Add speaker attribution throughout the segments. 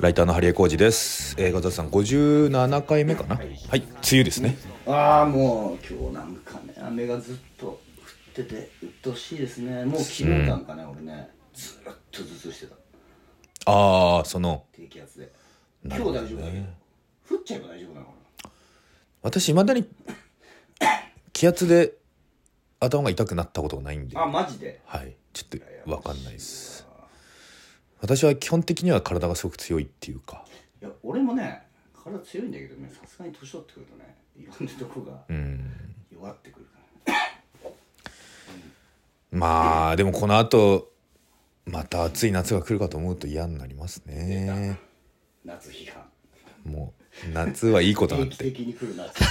Speaker 1: ライターのハリエコージです。えー、ガザさん57回目かな？はい、梅雨ですね。
Speaker 2: ああもう今日なんかね雨がずっと降ってて鬱陶しいですね。もう昨日なんかね、俺ねずっと頭痛してた。
Speaker 1: ああ、その。
Speaker 2: 低気圧で。今日大丈夫だけど。降っちゃえば大丈夫なのか
Speaker 1: 私未だに 気圧で頭が痛くなったことがないんで、
Speaker 2: なあマジで？
Speaker 1: はい、ちょっとわかんないです。私は基本的には体がすごく強いっていうか、
Speaker 2: いや俺もね体強いんだけどねさすがに年取ってくるとねいろんなとこが
Speaker 1: うん。
Speaker 2: 弱ってくるから
Speaker 1: まあでもこの後また暑い夏が来るかと思うと嫌になりますね。
Speaker 2: 夏批判
Speaker 1: もう夏はいいことなんて。
Speaker 2: 定期的に来る夏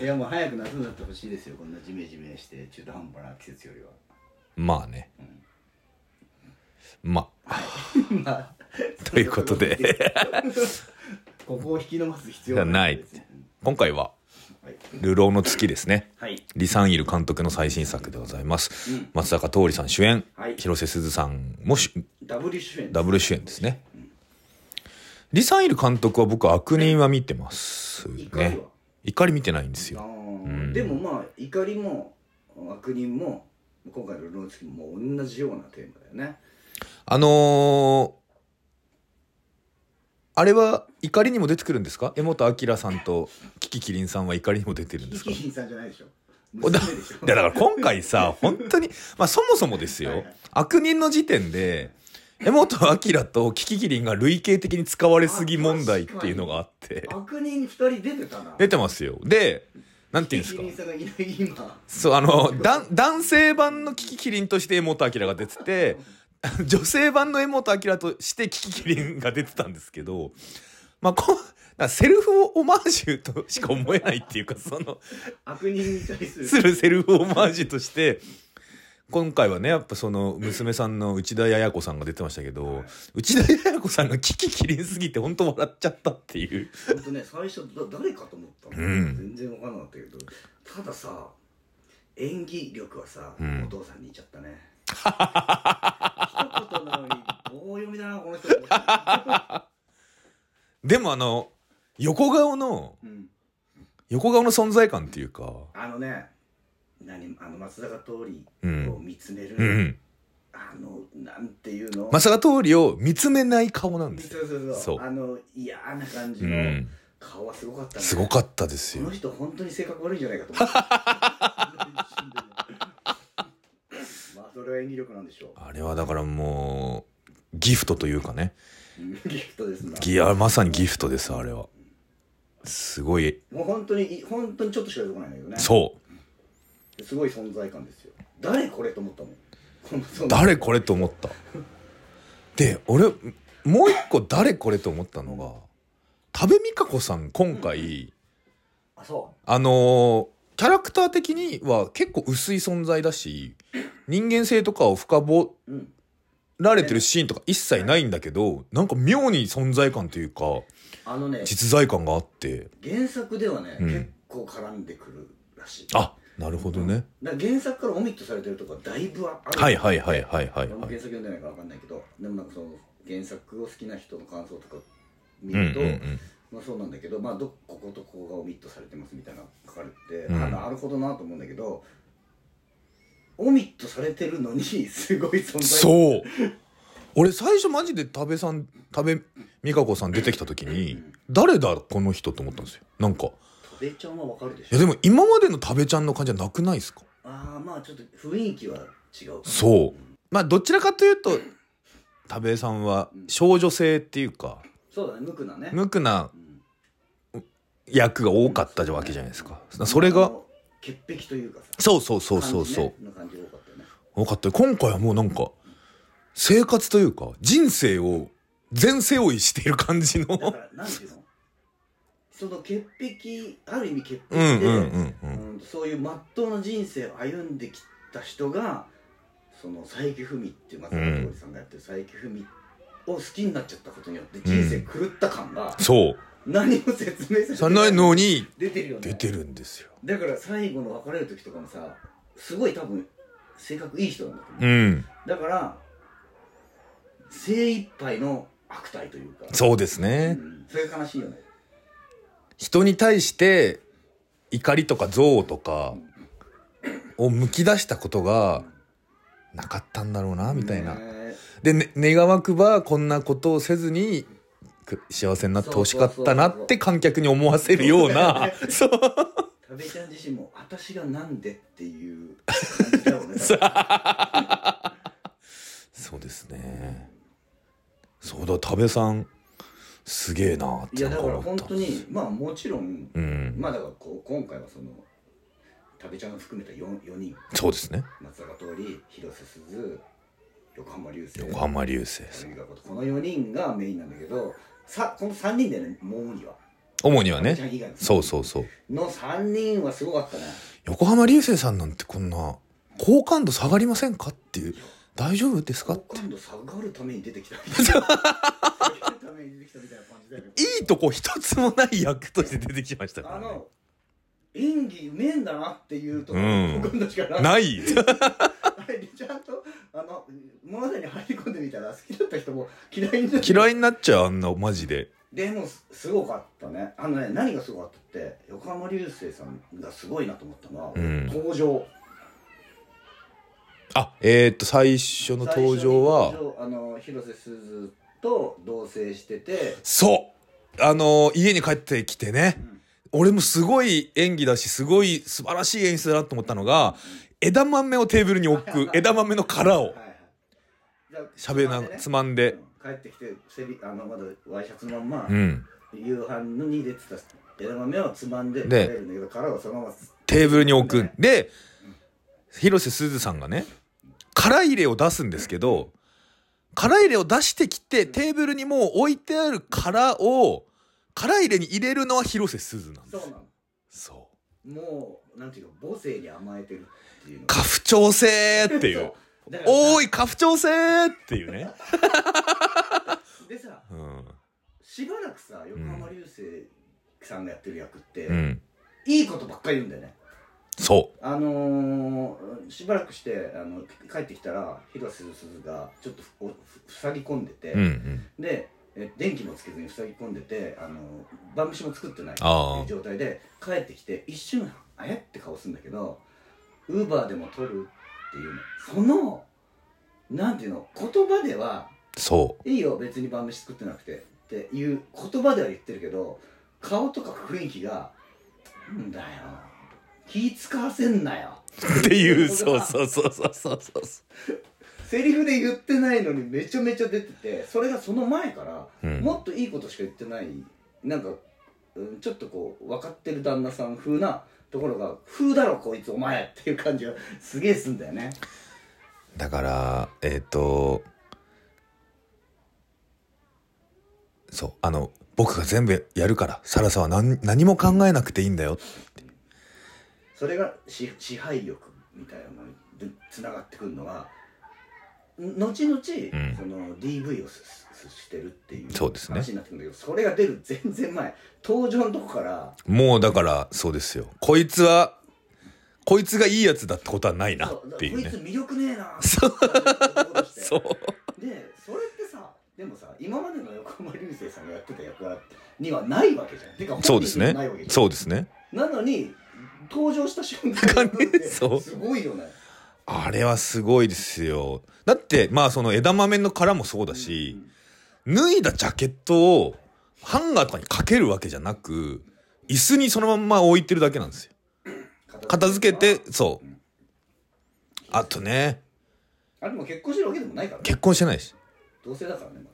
Speaker 2: いやもう早く夏になってほしいですよこんなジメジメして中途半端な季節よりは
Speaker 1: まあね。まあ。
Speaker 2: まあ。
Speaker 1: ということで。
Speaker 2: ここを引き伸ばす必要は
Speaker 1: ない
Speaker 2: ね。
Speaker 1: 今回は
Speaker 2: はい「
Speaker 1: 流浪の月」ですね。
Speaker 2: はい。
Speaker 1: リサンイル監督の最新作でございます。
Speaker 2: うん。
Speaker 1: 松坂桃李さん主演、
Speaker 2: はい。
Speaker 1: 広瀬すずさんもし
Speaker 2: ダブル主演
Speaker 1: ダブル主演ですね。リサンイル監督は僕は悪人は見てます
Speaker 2: 怒りは？
Speaker 1: ね。怒り見てないんです
Speaker 2: あ
Speaker 1: よ。
Speaker 2: ーでもまあ怒りも悪人も今回の「ルローツキ」も同じようなテーマだよね
Speaker 1: あのーあれは怒りにも出てくるんですか？江本明さんとキキキリンさんは怒りにも出てるんですか？
Speaker 2: キキキンさんじゃないでしょ。
Speaker 1: おだだから今回さ本当にまあそもそもですよ、
Speaker 2: はいはい。
Speaker 1: 悪人の時点で江本明とキキキリンが類型的に使われすぎ問題っていうのがあって。
Speaker 2: 悪人二人出てたな。
Speaker 1: 出てますよ。でなんていうんですか？
Speaker 2: キキキンさんがいない今。
Speaker 1: そうあのだ男性版のキキキリンとして江本明が出てて 女性版の江本明としてキキキリンが出てたんですけどまあこセルフオマージュとしか思えないっていうかその
Speaker 2: 悪人に対する。
Speaker 1: するセルフオマージュとして今回はねやっぱその娘さんの内田彩子さんが出てましたけど内田彩子さんがキキキリンすぎて本当笑っちゃったっていう。
Speaker 2: 本当ね最初だ誰かと思ったの、
Speaker 1: うん。
Speaker 2: 全然分からなかったけど。たださ演技力はさ、
Speaker 1: うん。
Speaker 2: お父さんに言っちゃったね一言なのに棒読みだなこの人
Speaker 1: でもあの横顔の
Speaker 2: うん
Speaker 1: 横顔の存在感っていうか。
Speaker 2: あのね何あの松坂桃李
Speaker 1: うん。
Speaker 2: を見つめる、
Speaker 1: うん
Speaker 2: あのなんていうの？
Speaker 1: 正坂通りを見つめない顔なんですよ。
Speaker 2: そうそうそう。
Speaker 1: そう。
Speaker 2: あの嫌な感じの
Speaker 1: うん。
Speaker 2: 顔はすごかったね、
Speaker 1: すごかったですよ。
Speaker 2: この人本当に性格悪いんじゃないかと思った れは演技力なんでしょう？
Speaker 1: あれはだからもうギフトというかね。
Speaker 2: うんギフトですな。
Speaker 1: ギあまさにギフトですあれは。すごい。
Speaker 2: もう本当に本当にちょっとしか出てこないんだけどね。
Speaker 1: そう。
Speaker 2: すごい存在感ですよ。誰これと思ったもん。
Speaker 1: 誰これと思った？で俺もう一個誰これと思ったのが多部未華子さん今回。
Speaker 2: あそ
Speaker 1: あのーキャラクター的には結構薄い存在だし人間性とかを深掘
Speaker 2: ううん
Speaker 1: られてるシーンとか一切ないんだけどなんか妙に存在感というか
Speaker 2: あのね
Speaker 1: 実在感があって。
Speaker 2: 原作ではね、
Speaker 1: うん。
Speaker 2: 結構絡んでくるらしい。
Speaker 1: あなるほどね。
Speaker 2: だ原作からオミットされてるとこはだいぶある。
Speaker 1: はいはいはいはいはいはい。
Speaker 2: 原作読んでないから分かんないけどでもなんかその原作を好きな人の感想とか見
Speaker 1: うん
Speaker 2: ると、
Speaker 1: うんうん
Speaker 2: まあそうなんだけど、まあ、どこことここがオミットされてますみたいなの書かれて、
Speaker 1: うん
Speaker 2: あなるほどなと思うんだけどオミットされてるのに すごい存在。
Speaker 1: そう。俺最初マジで多部さん多部未華子さん出てきた時に誰だこの人と思ったんですよ。なんか。
Speaker 2: トベちゃんは分かるでしょ。
Speaker 1: いやでも今までの多部ちゃんの感じはなくないですか？
Speaker 2: ああまあちょっと雰囲気は違う。
Speaker 1: そう。まあどちらかというと多部さんは少女性っていうか。
Speaker 2: そうだね無垢なね。
Speaker 1: 無垢な
Speaker 2: うん
Speaker 1: 役が多かったわけじゃないですか。それが
Speaker 2: 潔癖というかさ。
Speaker 1: そうそうそうそうそう、
Speaker 2: ね。多かった。よね
Speaker 1: 今回はもうなんか生活というか人生を全背負いしている感じの。
Speaker 2: だからなんていうの？その潔癖ある意味潔癖で、
Speaker 1: うんうんうんうん。
Speaker 2: うんそういうまっとうな人生を歩んできた人がその佐伯文っていう松坂桃李さんがやってる佐伯文を好きになっちゃったことによって人生狂った感が
Speaker 1: そう
Speaker 2: 何も説明さない
Speaker 1: のに
Speaker 2: 出てるよね。
Speaker 1: 出てるんですよ。
Speaker 2: だから最後の別れる時とかもさすごい多分性格いい人なんだと思う、
Speaker 1: うん。
Speaker 2: だから精一杯の悪態というか。
Speaker 1: そうですね。
Speaker 2: うん。それが悲しいよね。
Speaker 1: 人に対して怒りとか憎悪とかをむき出したことがなかったんだろうなみたいな。
Speaker 2: ね。
Speaker 1: で、ね、願わくばこんなことをせずにく幸せになってほしかったなって観客に思わせるような。そう
Speaker 2: 食べちゃん自身も私がなんでっていう。感じだろうね
Speaker 1: そうですね。そうだ多部さんすげえなっ
Speaker 2: い
Speaker 1: て
Speaker 2: やだから本当にまあもちろん、
Speaker 1: うん。
Speaker 2: まあだからこう今回はその食べちゃんを含めた 4, 4人。
Speaker 1: そうですね。
Speaker 2: 松坂桃李広瀬すず横浜流星。
Speaker 1: 横浜流星
Speaker 2: この4人がメインなんだけどさこの3人だよねもうには。
Speaker 1: 主にはね。そうそうそう。
Speaker 2: の3人はすごかったね。
Speaker 1: 横浜流星さんなんてこんな好感度下がりませんかっていう。大丈夫ですかって。
Speaker 2: 今度下がるために出てきたみたいな。下がるために出てきたみたい
Speaker 1: いいとこ一つもない役として出てきましたからね。
Speaker 2: あの演技うめえんだなっていうところ
Speaker 1: うん。
Speaker 2: ないちゃんとあの物語に入り込んでみたら好きだった人も嫌いになって
Speaker 1: 嫌いになっちゃうあんなマジで。
Speaker 2: でもすすごかったね。あのね何がすごかったって横浜流星さんがすごいなと思ったのは、
Speaker 1: うん。
Speaker 2: 登場。
Speaker 1: あえー、っと最初の登場は？
Speaker 2: 最初に登場あの広瀬すずと同棲してて。
Speaker 1: そう。あの家に帰ってきてね、
Speaker 2: ん。
Speaker 1: 俺もすごい演技だしすごい素晴らしい演出だなと思ったのが枝豆をテーブルに置く枝豆の殻を。
Speaker 2: はいはい。じゃあ
Speaker 1: しゃべなつまんで
Speaker 2: うん帰ってきてセリあのまだワイシャツのまんま、
Speaker 1: うん。
Speaker 2: 夕飯に出てた枝豆をつまんで食
Speaker 1: で
Speaker 2: べるんだけど殻をそのまま
Speaker 1: テーブルに置く。
Speaker 2: ね。
Speaker 1: で広瀬すずさんがね殻入れを出すんですけど殻入れを出してきてテーブルにもう置いてある殻を殻入れに入れるのは広瀬すずなんです
Speaker 2: そうなの。
Speaker 1: そう。
Speaker 2: もうなんていうか母性に甘えてる
Speaker 1: 家父長制っていう。おーい家父長制っていうね。
Speaker 2: でさ
Speaker 1: うん。
Speaker 2: しばらくさ横浜流星さんがやってる役って、
Speaker 1: うん。
Speaker 2: いいことばっかり言うんだよね。
Speaker 1: そ
Speaker 2: あのー、しばらくしてあの帰ってきたら広瀬すずがちょっとふ塞ぎ込んでて、
Speaker 1: ううんうん。
Speaker 2: でえ電気もつけずに塞ぎ込んでてあの晩飯も作ってないっていう状態で帰ってきて一瞬あやって顔するんだけどウーバーでも撮るっていうの。そのなんていうの？言葉では
Speaker 1: そ
Speaker 2: いいよ別に晩飯作ってなくてっていう言葉では言ってるけど顔とか雰囲気が「んだよ。気使わせんなよ」
Speaker 1: うっていうそうそうそうそうそうそう。
Speaker 2: セリフで言ってないのにめちゃめちゃ出ててそれがその前から、
Speaker 1: うん。
Speaker 2: もっといいことしか言ってないなんか、うん、ちょっとこう分かってる旦那さん風なところが「風だろこいつお前」っていう感じがすげえすんだよね。
Speaker 1: だからえっ、とそうあの僕が全部やるからサラサは何何も考えなくていいんだよ
Speaker 2: それが支支配力みたいなのにつながってくるのがん後々、
Speaker 1: ん。
Speaker 2: その DV をすすしてるっていう
Speaker 1: そうですね。
Speaker 2: 話になってくるんだけどそれが出る全然前登場のとこから
Speaker 1: もうだからそうですよ。こいつはこいつがいいやつだってことはないなっていうね。
Speaker 2: こいつ魅力ねえな
Speaker 1: そう。そう。
Speaker 2: でそれってさでもさ今までの横浜流星さんがやってた役柄にはないわけじゃん。てか
Speaker 1: そうですね。そうですね。
Speaker 2: なのに登場した瞬間に
Speaker 1: そう。
Speaker 2: すごいよね
Speaker 1: あれはすごいですよ。だってまあその枝豆の殻もそうだし、脱いだジャケットをハンガーとかにかけるわけじゃなく椅子にそのまんま置いてるだけなんですよ。片付けてそう。あとね。
Speaker 2: あれも結婚してるわけでもないからね。
Speaker 1: 結婚してないし。
Speaker 2: 同性だからねまだ。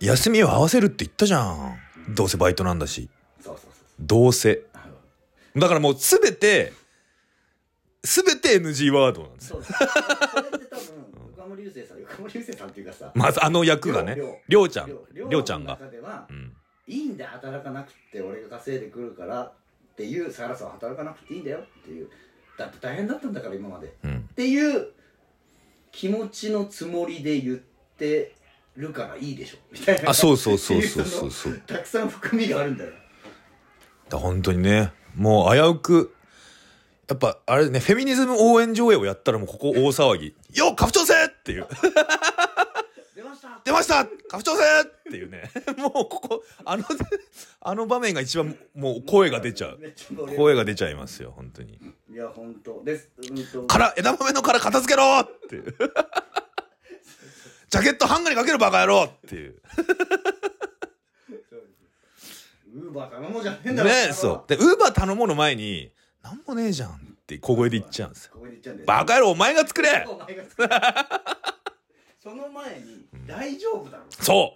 Speaker 1: 休みを合わせるって言ったじゃん。どうせバイトなんだし。
Speaker 2: そうそうそう
Speaker 1: どうせ。
Speaker 2: そう
Speaker 1: だからもう全て全て NG ワードなんです。よ
Speaker 2: そうそうそれって多分横浜流星さん横浜流星さんっていうかさ
Speaker 1: まずあの役がね
Speaker 2: りょう
Speaker 1: りょうちゃん。
Speaker 2: りょ
Speaker 1: うちゃんが。
Speaker 2: の中では
Speaker 1: うん。
Speaker 2: いいんだよ働かなくって俺が稼いでくるからっていうサラさんは働かなくていいんだよっていうだって大変だったんだから今まで。っ
Speaker 1: うん。
Speaker 2: ていう気持ちのつもりで言ってるからいいでしょみたいな。
Speaker 1: あそうそうそうそうそう。そう
Speaker 2: のたくさん含みがあるんだよ。
Speaker 1: だ本当にねもう危うくやっぱあれねフェミニズム応援上映をやったらもうここ大騒ぎ「よっ家父長制!」っていう
Speaker 2: 出ましした
Speaker 1: 出ました家父長制っていうね。もうここ、あの、あの場面が一番もう声が出ちゃう。声が出ちゃいますよ、本当に。
Speaker 2: いや本当ですうんと
Speaker 1: 殻、枝豆の殻片付けろっていう。ジャケットハンガーにかけるバカ野郎っていう。
Speaker 2: ウーバー頼もうじゃねえんだろ
Speaker 1: ねそう。で、ウーバー頼もうの前に、なんもねえじゃんって小声で言っちゃうんですよ。バカ野郎お前が作れ。
Speaker 2: その前に大丈夫だろ
Speaker 1: そ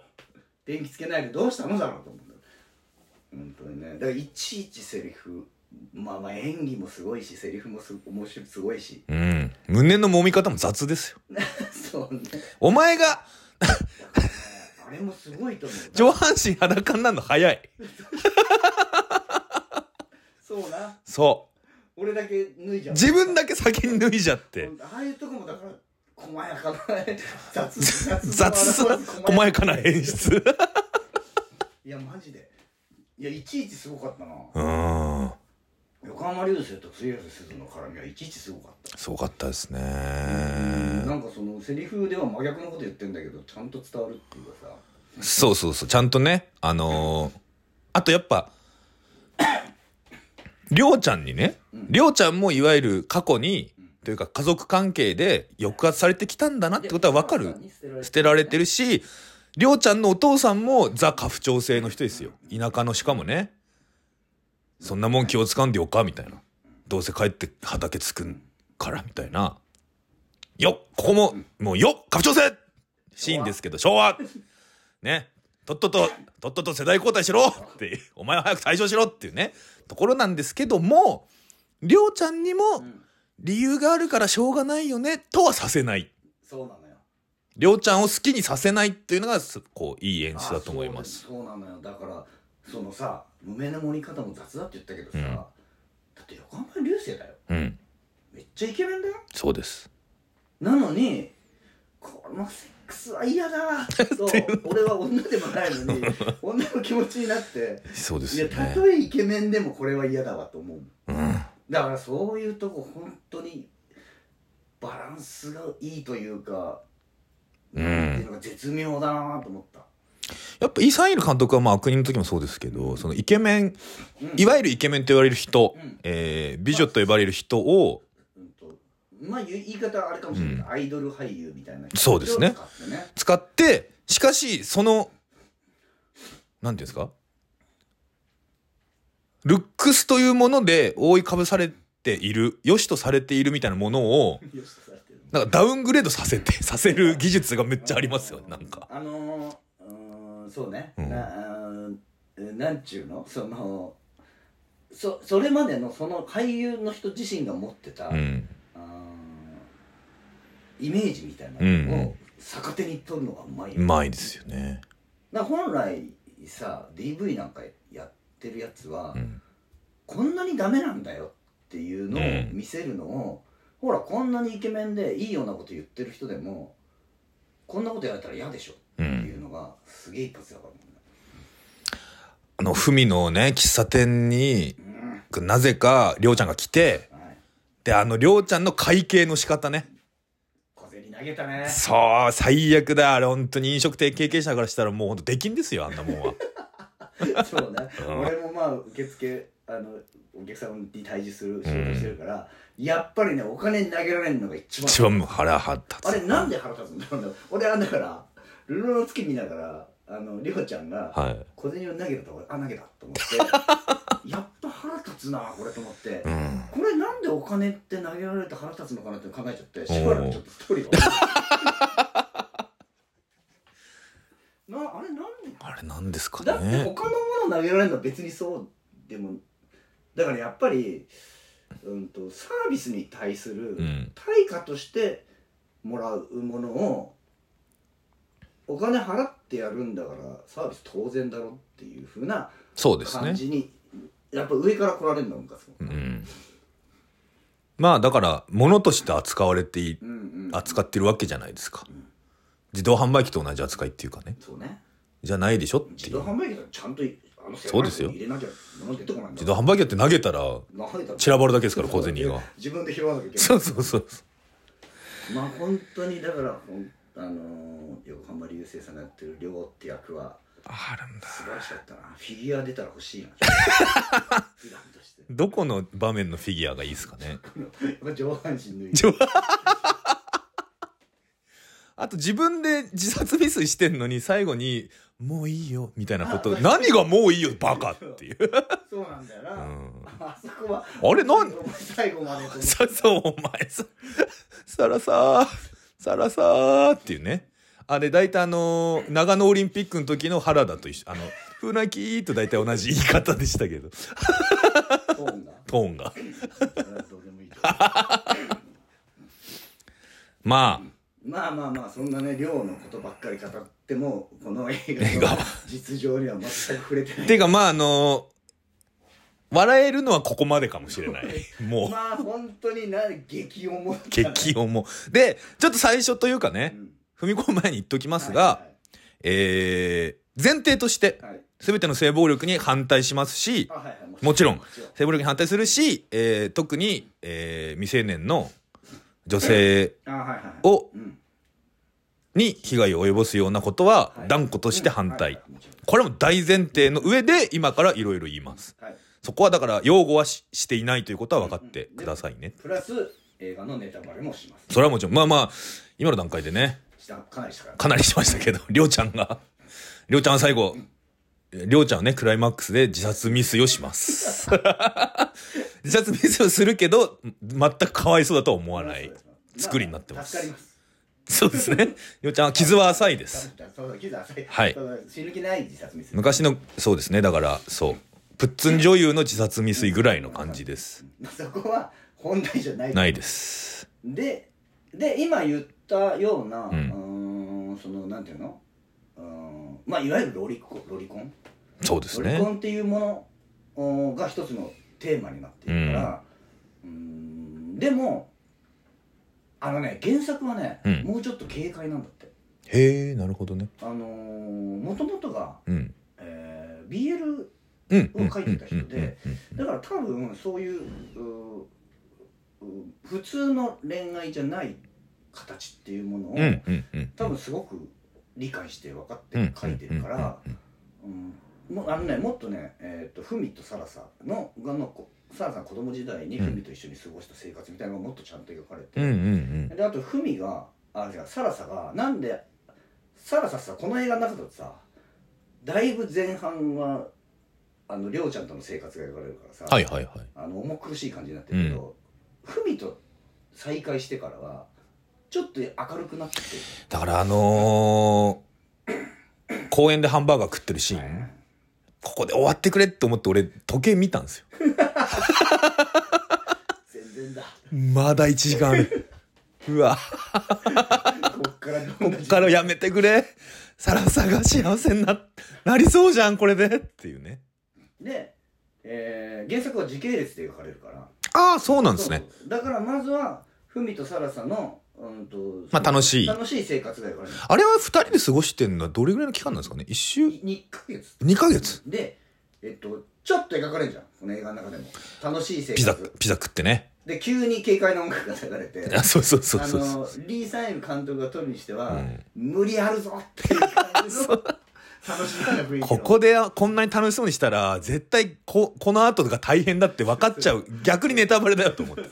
Speaker 2: 電気つけないでどうしたのだろうと思った本当にね。だからいちいちセリフ。まあまあ演技もすごいしセリフもす面白いすごいし。
Speaker 1: う。うん。胸の揉み方も雑ですよ。
Speaker 2: そうね。
Speaker 1: お前が
Speaker 2: あれもすごいと思う
Speaker 1: 上半身裸になるの早い。
Speaker 2: そうな。
Speaker 1: そ
Speaker 2: 俺だけ脱いじ
Speaker 1: う。
Speaker 2: ゃう
Speaker 1: 自分だけ先に脱いじゃって。
Speaker 2: ああいうとこもだから細やかな雑雑
Speaker 1: 雑さ、細やかな演出。
Speaker 2: いやマジでいやいちいちすごかったな
Speaker 1: うん。
Speaker 2: 横浜流星と杉瀬すずの絡みはいちいちすごかった
Speaker 1: すごかったですね。
Speaker 2: なんかそのセリフでは真逆のこと言ってんだけどちゃんと伝わるっていうかさ
Speaker 1: そうそうそう。ちゃんとね、あのーあとやっぱ、りょうちゃんにね、りょうちゃんもいわゆる過去に、というか家族関係で抑圧されてきたんだなってことはわかる。捨てられてるし、りょうちゃんのお父さんもザ家父長制の人ですよ。田舎のしかもね。そんなもん気を使うんでよかみたいな。どうせ帰って畑つくんから、みたいな。よっここも、もうよっ家父長制シーンですけど、昭和ね。とっとと、とっとと世代交代しろって、お前は早く退場しろっていうね、ところなんですけども、りょうちゃんにも
Speaker 2: ん。
Speaker 1: 理由があるからしょうがないよね、とはさせない。
Speaker 2: そうなのよ。
Speaker 1: りょうちゃんを好きにさせないっていうのがすこういい演出だと思います。
Speaker 2: あそうなのよ。だからそのさ胸の盛り方も雑だって言ったけどさ、
Speaker 1: うん。
Speaker 2: だって横浜流星だよ。
Speaker 1: うん。
Speaker 2: めっちゃイケメンだよ。
Speaker 1: そうです。
Speaker 2: なのにこのセックスは嫌だと 俺は女でもないのに 女の気持ちになって。
Speaker 1: そうです
Speaker 2: いやたとえイケメンでもこれは嫌だわと思う
Speaker 1: うん。
Speaker 2: だからそういうとこ本当にバランスがいいというか、
Speaker 1: うん。
Speaker 2: なんていうのが絶妙だなと思った。
Speaker 1: やっぱイ・サンイル監督はまあ悪人の時もそうですけどそのイケメン
Speaker 2: うん。
Speaker 1: いわゆるイケメンと言われる人、
Speaker 2: うん。
Speaker 1: えー美女と呼ばれる人を
Speaker 2: まあ言い方あれかもしれない。けど、アイドル俳優みたいな人。
Speaker 1: そうですね。
Speaker 2: を使って
Speaker 1: しかしそのなんていうんですか？ルックスというもので覆いかぶされている良しとされているみたいなものをなんかダウングレードさせて させる技術がめっちゃありますよねなんか。
Speaker 2: あのー、そうね、
Speaker 1: うん。
Speaker 2: ななんちゅうの？そのそそれまでのその俳優の人自身が持ってた、
Speaker 1: うん
Speaker 2: イメージみたいな
Speaker 1: うん
Speaker 2: のを逆手に取るのがうまいよ、
Speaker 1: うまいですよね。
Speaker 2: だ本来さ DV なんかやってるやつは、
Speaker 1: うん。
Speaker 2: こんなにダメなんだよっていうのを
Speaker 1: うん
Speaker 2: 見せるのを、ほらこんなにイケメンでいいようなこと言ってる人でもこんなこと言われたら嫌でしょっていうのがすげえ一発だから
Speaker 1: あの文のね喫茶店に
Speaker 2: うん。
Speaker 1: なぜかりょうちゃんが来て
Speaker 2: はい
Speaker 1: であのりょうちゃんの会計の仕方ね。
Speaker 2: 小銭投げたね。
Speaker 1: そう最悪だあれ本当に飲食店経験者からしたらもう本当出禁ですよあんなもんは。
Speaker 2: そうね、
Speaker 1: うん。
Speaker 2: 俺もまあ受付あのお客さんに対峙する仕事してるから、やっぱりねお金投げられるのが一番
Speaker 1: 一番腹立つ
Speaker 2: あれなんで腹立つんだろうね。俺はだからルルの月見ながらあのりょうちゃんが
Speaker 1: はい。
Speaker 2: 小銭を投げたと俺あ投げたと思って つなこれと思って、
Speaker 1: うん。
Speaker 2: これなんでお金って投げられて腹立つのかなって考えちゃってしばらくちょっと なあれなんで？
Speaker 1: あれなんですか
Speaker 2: だって
Speaker 1: ね
Speaker 2: 他のもの投げられるのは別にそうでもだからやっぱり、うん、とサービスに対する
Speaker 1: うん。
Speaker 2: 対価としてもらうものをお金払ってやるんだからサービス当然だろっていうふうな
Speaker 1: そうですね。
Speaker 2: 感じに、やっぱ上から来られるのがムカつく
Speaker 1: うん。まあだから物として扱われてい
Speaker 2: うんうん
Speaker 1: 扱ってるわけじゃないですか。自動販売機と同じ扱いっていうかね。
Speaker 2: そうね。
Speaker 1: じゃないでしょって
Speaker 2: 自動
Speaker 1: いう
Speaker 2: 販売機だとちゃんとあの
Speaker 1: そうですよ。
Speaker 2: 入れなきゃ物出てこないんだ
Speaker 1: 自動販売機だって投げたら散らばるだけですから小銭が
Speaker 2: 自分で拾わなきゃいけない。
Speaker 1: そうそうそう
Speaker 2: まあ本当にだから本あのー横浜流星さんがやってる亮って役は
Speaker 1: あるんだ。
Speaker 2: 素晴らしかったな。フィギュア出たら欲しいな。普段として。
Speaker 1: どこの場面のフィギュアがいいですかね？
Speaker 2: 上半身脱いで。
Speaker 1: 上 あと自分で自殺未遂してんのに最後に「もういいよ」みたいなこと。
Speaker 2: あ
Speaker 1: 何がもういいよ？バカっていう。
Speaker 2: そう。なんだよな、
Speaker 1: うん。
Speaker 2: あそこは。
Speaker 1: あれなん？
Speaker 2: お前最後まで
Speaker 1: さそうお前ささらさーさらさーっていうねあれ大体あのー長野オリンピックの時の原田と一緒あの「船木」と大体同じ言い方でしたけど。
Speaker 2: トーンが。
Speaker 1: トーンが。まあ。
Speaker 2: まあまあまあそんなね亮のことばっかり語ってもこの映
Speaker 1: 映画
Speaker 2: の実情には全く触れてない。
Speaker 1: ていうかまああの笑えるのはここまでかもしれない。もう。
Speaker 2: まあ本当にな激重
Speaker 1: 激音もでちょっと最初というかね
Speaker 2: うん
Speaker 1: 踏み込む前に言っときますが、
Speaker 2: は
Speaker 1: えー前提として
Speaker 2: いはい。はい
Speaker 1: 全ての性暴力に反対しますし
Speaker 2: あはいはい。
Speaker 1: もちろん。性暴力に反対するし、えー特に、えー未成年の女性を
Speaker 2: うん。
Speaker 1: に被害を及ぼすようなことは
Speaker 2: はい。
Speaker 1: 断固として反対。これも大前提の上で今からいろいろ言います。
Speaker 2: はい。
Speaker 1: そこはだから擁護はししていないということは分かってくださいね。
Speaker 2: プラス映画のネタバレもします。
Speaker 1: それはもちろん。まあまあ今の段階でね
Speaker 2: したかなりしたから
Speaker 1: かなりしましたけど りょうちゃんが。りょうちゃんは最後りょうちゃんはねクライマックスで自殺未遂をします。自殺未遂をするけど全くかわいそうだとは思わない作りになってます。
Speaker 2: 助かります。
Speaker 1: そうですね。りょうちゃんは傷は浅いです。はい。
Speaker 2: 死ぬ気ない自殺ミス。
Speaker 1: 昔のそうですね。だからそう。プッツン女優の自殺未遂ぐらいの感じです。
Speaker 2: そこは本題じゃない。
Speaker 1: ないです。
Speaker 2: でで今言ったような、う
Speaker 1: う
Speaker 2: ーん、そのなんていうの？うーんまあいわゆるロリコロリコン？
Speaker 1: そうです
Speaker 2: ロリコ
Speaker 1: ね
Speaker 2: ンっていうものが一つのテーマになっているからうーんでもあのね原作はね、
Speaker 1: うん。
Speaker 2: もうちょっと軽快なんだって。
Speaker 1: へえなるほどね。
Speaker 2: あのー、もともとが、
Speaker 1: うん。
Speaker 2: えー、BL
Speaker 1: うん
Speaker 2: を書いてた人で
Speaker 1: うんうんうん
Speaker 2: だから多分そういううう普通の恋愛じゃない形っていうものを、
Speaker 1: うんうんうんうん。
Speaker 2: 多分すごく理解して分かって
Speaker 1: うん
Speaker 2: 書いてるから、うんもうあのねもっとね、えー、とフミとサラサのがのこサラさん子供時代に
Speaker 1: うん。
Speaker 2: フミと一緒に過ごした生活みたいなのがもっとちゃんと描かれて、
Speaker 1: うんうんうん。
Speaker 2: であとフミがあ違うサラサがなんでサラサさこの映画の中だとさだいぶ前半はあのりょうちゃんとの生活が描かれるからさ、
Speaker 1: はいはいはい。
Speaker 2: あの重苦しい感じになってるけど、フミと再会してからはちょっと明るくなって
Speaker 1: だからあのー公園でハンバーガー食ってるシーン。ここで終わってくれって思って俺時計見たんですよ。
Speaker 2: 全然だ。
Speaker 1: まだ1時間ある。うわ。
Speaker 2: こっからど
Speaker 1: こっからやめてくれ。サラサが幸せにななりそうじゃんこれで。っていうね。
Speaker 2: で、えー原作は時系列で描かれるから。
Speaker 1: ああそうなんですね。
Speaker 2: だからまずはフミとサラサの、うんと
Speaker 1: まあ楽しい。
Speaker 2: 楽しい生活が描かれる
Speaker 1: あれは2人で過ごしてんのはどれぐらいの期間なんですかね？1週
Speaker 2: ？2ヶ月。
Speaker 1: 2ヶ月？
Speaker 2: でえっとちょっと描かれるじゃん。この映画の中でも。楽しい生
Speaker 1: ピザ
Speaker 2: 活
Speaker 1: ピザ食ってね。
Speaker 2: で急に軽快な音楽が流れて。
Speaker 1: あ そうそうそう
Speaker 2: あ
Speaker 1: そう。
Speaker 2: のリー・サイン監督が撮るにしては、
Speaker 1: うん。
Speaker 2: 無理あるぞっていう感じの 楽しみな雰囲気の。
Speaker 1: ここでこんなに楽しそうにしたら絶対ここの後が大変だって分かっちゃう。逆にネタバレだよと思って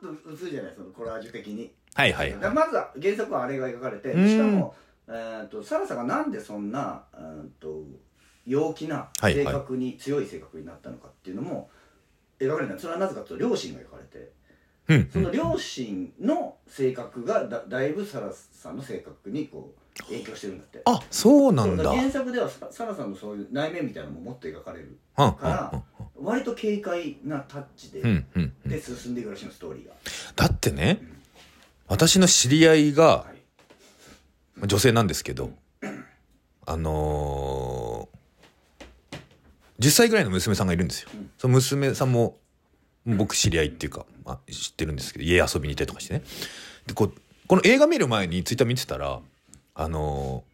Speaker 2: と薄いじゃないそのコラージュ的に。
Speaker 1: はいはい。
Speaker 2: だからまずは原作はあれが描かれて
Speaker 1: うん。
Speaker 2: しかも、えー、とサラサがなんでそんな、えー、と陽気な
Speaker 1: はいはい。
Speaker 2: 性格に、強い性格になったのかっていうのも描かれるんだそれはなぜかというと両親が描かれて。
Speaker 1: うん。
Speaker 2: その両親の性格がだだいぶサラさんの性格にこう影響してるんだって。
Speaker 1: あそうなんだ。
Speaker 2: 原作ではササラさんのそういう内面みたいなのももっと描かれるから割と軽快なタッチで,、
Speaker 1: うんうんうん。うん
Speaker 2: で進んでいくらしいのストーリーが。
Speaker 1: だってね私の知り合いが
Speaker 2: はい。
Speaker 1: 女性なんですけどあのー、10歳ぐらいの娘さんがいるんですよ。
Speaker 2: うん。
Speaker 1: その娘さんも僕知り合いっていうか、まあ、知ってるんですけど家遊びに行ったりとかしてね。でこうこの映画見る前にツイッター見てたらあのー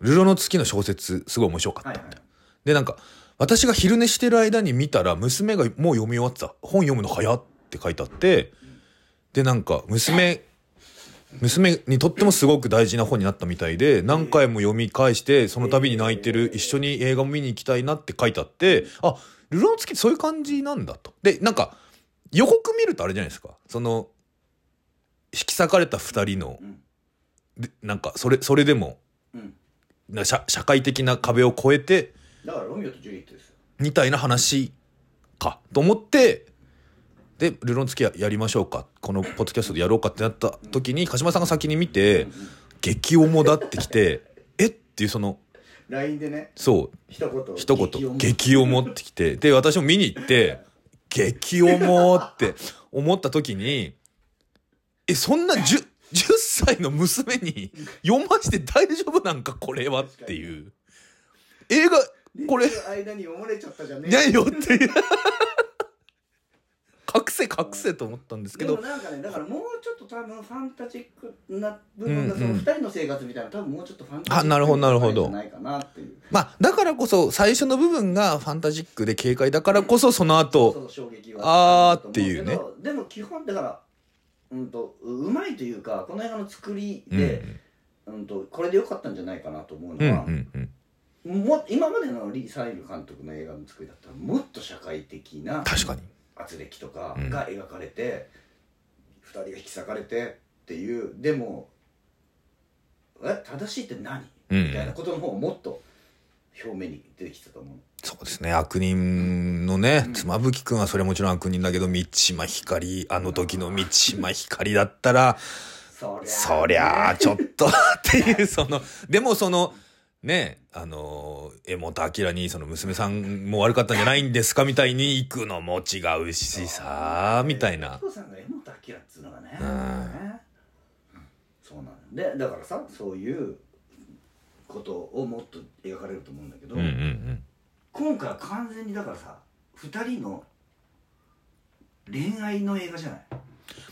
Speaker 1: ルロの月の小説すごい面白かったみたいな、
Speaker 2: はいはい。
Speaker 1: でなんか私が昼寝してる間に見たら娘がもう読み終わってた本読むの早って書いてあってでなんか娘娘にとってもすごく大事な本になったみたいで、何回も読み返して、その度に泣いてる、一緒に映画も見に行きたいなって書いてあって、あ、ルローの月ってそういう感じなんだと。で、なんか、予告見るとあれじゃないですか。その、引き裂かれた二人の
Speaker 2: う、ん
Speaker 1: でなんか、それ、それでも、
Speaker 2: うん
Speaker 1: な社社会的な壁を越えて、
Speaker 2: だからロミオとジュリエットですよ。
Speaker 1: みたいな話かと思ってで「ルロン付きややりましょうか。このポッドキャストでやろうか」ってなった時に鹿島さんが先に見て激重だってきて「えっ?」ていうその
Speaker 2: LINE でね
Speaker 1: そう。
Speaker 2: 一言
Speaker 1: 一言。
Speaker 2: 重。
Speaker 1: 激重ってきてで私も見に行って 激重って思った時にえそんな 10, 10歳の娘に読まして大丈夫なんかこれはっていう。映画これ
Speaker 2: 間に読まれちゃったじゃねえ。
Speaker 1: ないよっていう。隠せ隠せと思ったんですけど。
Speaker 2: でもなんかねだからもうちょっと多分ファンタジックな部分が
Speaker 1: うんうん。
Speaker 2: その二人の生活みたいな多分もうちょっとファンタジック
Speaker 1: あなるほどなるほど
Speaker 2: じゃないかなっていう。
Speaker 1: まあだからこそ最初の部分がファンタジックで軽快だからこそその後
Speaker 2: そう衝撃は
Speaker 1: あーっていうね。
Speaker 2: でも基本だからうんとううまいというかこの映画の作り
Speaker 1: うん。
Speaker 2: で、うんとこれでよかったんじゃないかなと思う
Speaker 1: うんう
Speaker 2: のは、
Speaker 1: んうん
Speaker 2: も今までのリ・サイル監督の映画の作りだったらもっと社会的な
Speaker 1: 確かに。
Speaker 2: 圧力とか
Speaker 1: うん。
Speaker 2: が描かれて、二人が引き裂かれてっていうでもえ正しいって何、
Speaker 1: うん。
Speaker 2: みたいなことの方がもっと表面に出てきてたと思う。
Speaker 1: そうですね。悪人のね妻夫木君はそれはもちろん悪人だけど満島ひかりあの時の満島ひかりだったら
Speaker 2: そりゃ
Speaker 1: そりゃあちょっとっていうそのでもそのねあの江本明にその娘さんも悪かったんじゃないんですかみたいに行くのも違うしさみたいな。
Speaker 2: お父さんが江本明っつうのがね
Speaker 1: うん。
Speaker 2: ねそうなのでだからさそういうことをもっと描かれると思うんだけど、
Speaker 1: うんうんうん。
Speaker 2: 今回は完全にだからさ2人の恋愛の映画じゃない？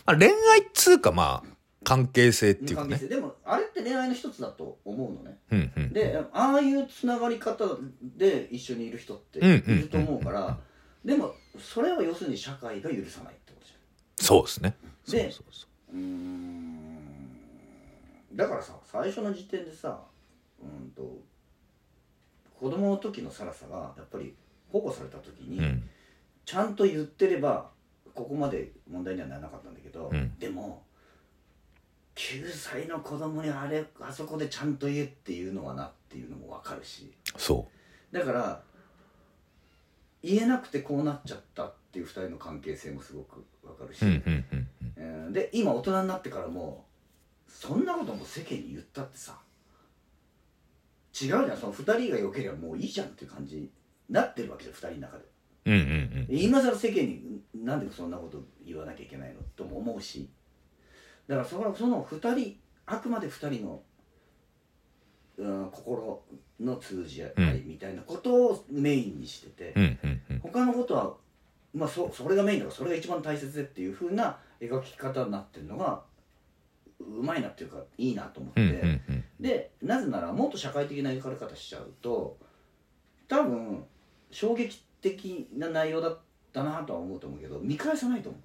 Speaker 1: まあ、恋愛っつうかまあ関係性っていうかね。
Speaker 2: でもあれって恋愛の一つだと思うのね。
Speaker 1: うんうん
Speaker 2: でああいうつながり方で一緒にいる人っていると思うからでもそれは要するに社会が許さないってことじ
Speaker 1: そうですね。
Speaker 2: で
Speaker 1: そう
Speaker 2: ん。だからさ最初の時点でさうんと子供の時のサラサがやっぱり保護された時に、
Speaker 1: うん。
Speaker 2: ちゃんと言ってればここまで問題にはならなかったんだけど、
Speaker 1: うん。
Speaker 2: でも9歳の子供にあれあそこでちゃんと言えっていうのはなっていうのも分かるし。
Speaker 1: そ
Speaker 2: だから言えなくてこうなっちゃったっていう2人の関係性もすごく分かるし、
Speaker 1: ううんうんうん。うん。
Speaker 2: えーで今大人になってからもそんなことも世間に言ったってさ違うじゃん。その2人が良ければもういいじゃんっていう感じになってるわけじゃん2人の中で。
Speaker 1: うんうんうん。
Speaker 2: 今更世間になんでそんなこと言わなきゃいけないの？とも思うしだからそのその2人あくまで2人の、うん、心の通じ合いみたいなことをメインにしてて、
Speaker 1: うんうんうん。
Speaker 2: 他のことは、まあ、そそれがメインだからそれが一番大切でっていう風な描き方になってるのがうまいなっていうかいいなと思って。
Speaker 1: うんうんうん。
Speaker 2: でなぜならもっと社会的な描かれ方しちゃうと多分衝撃的な内容だったなとは思うと思うけど見返さないと思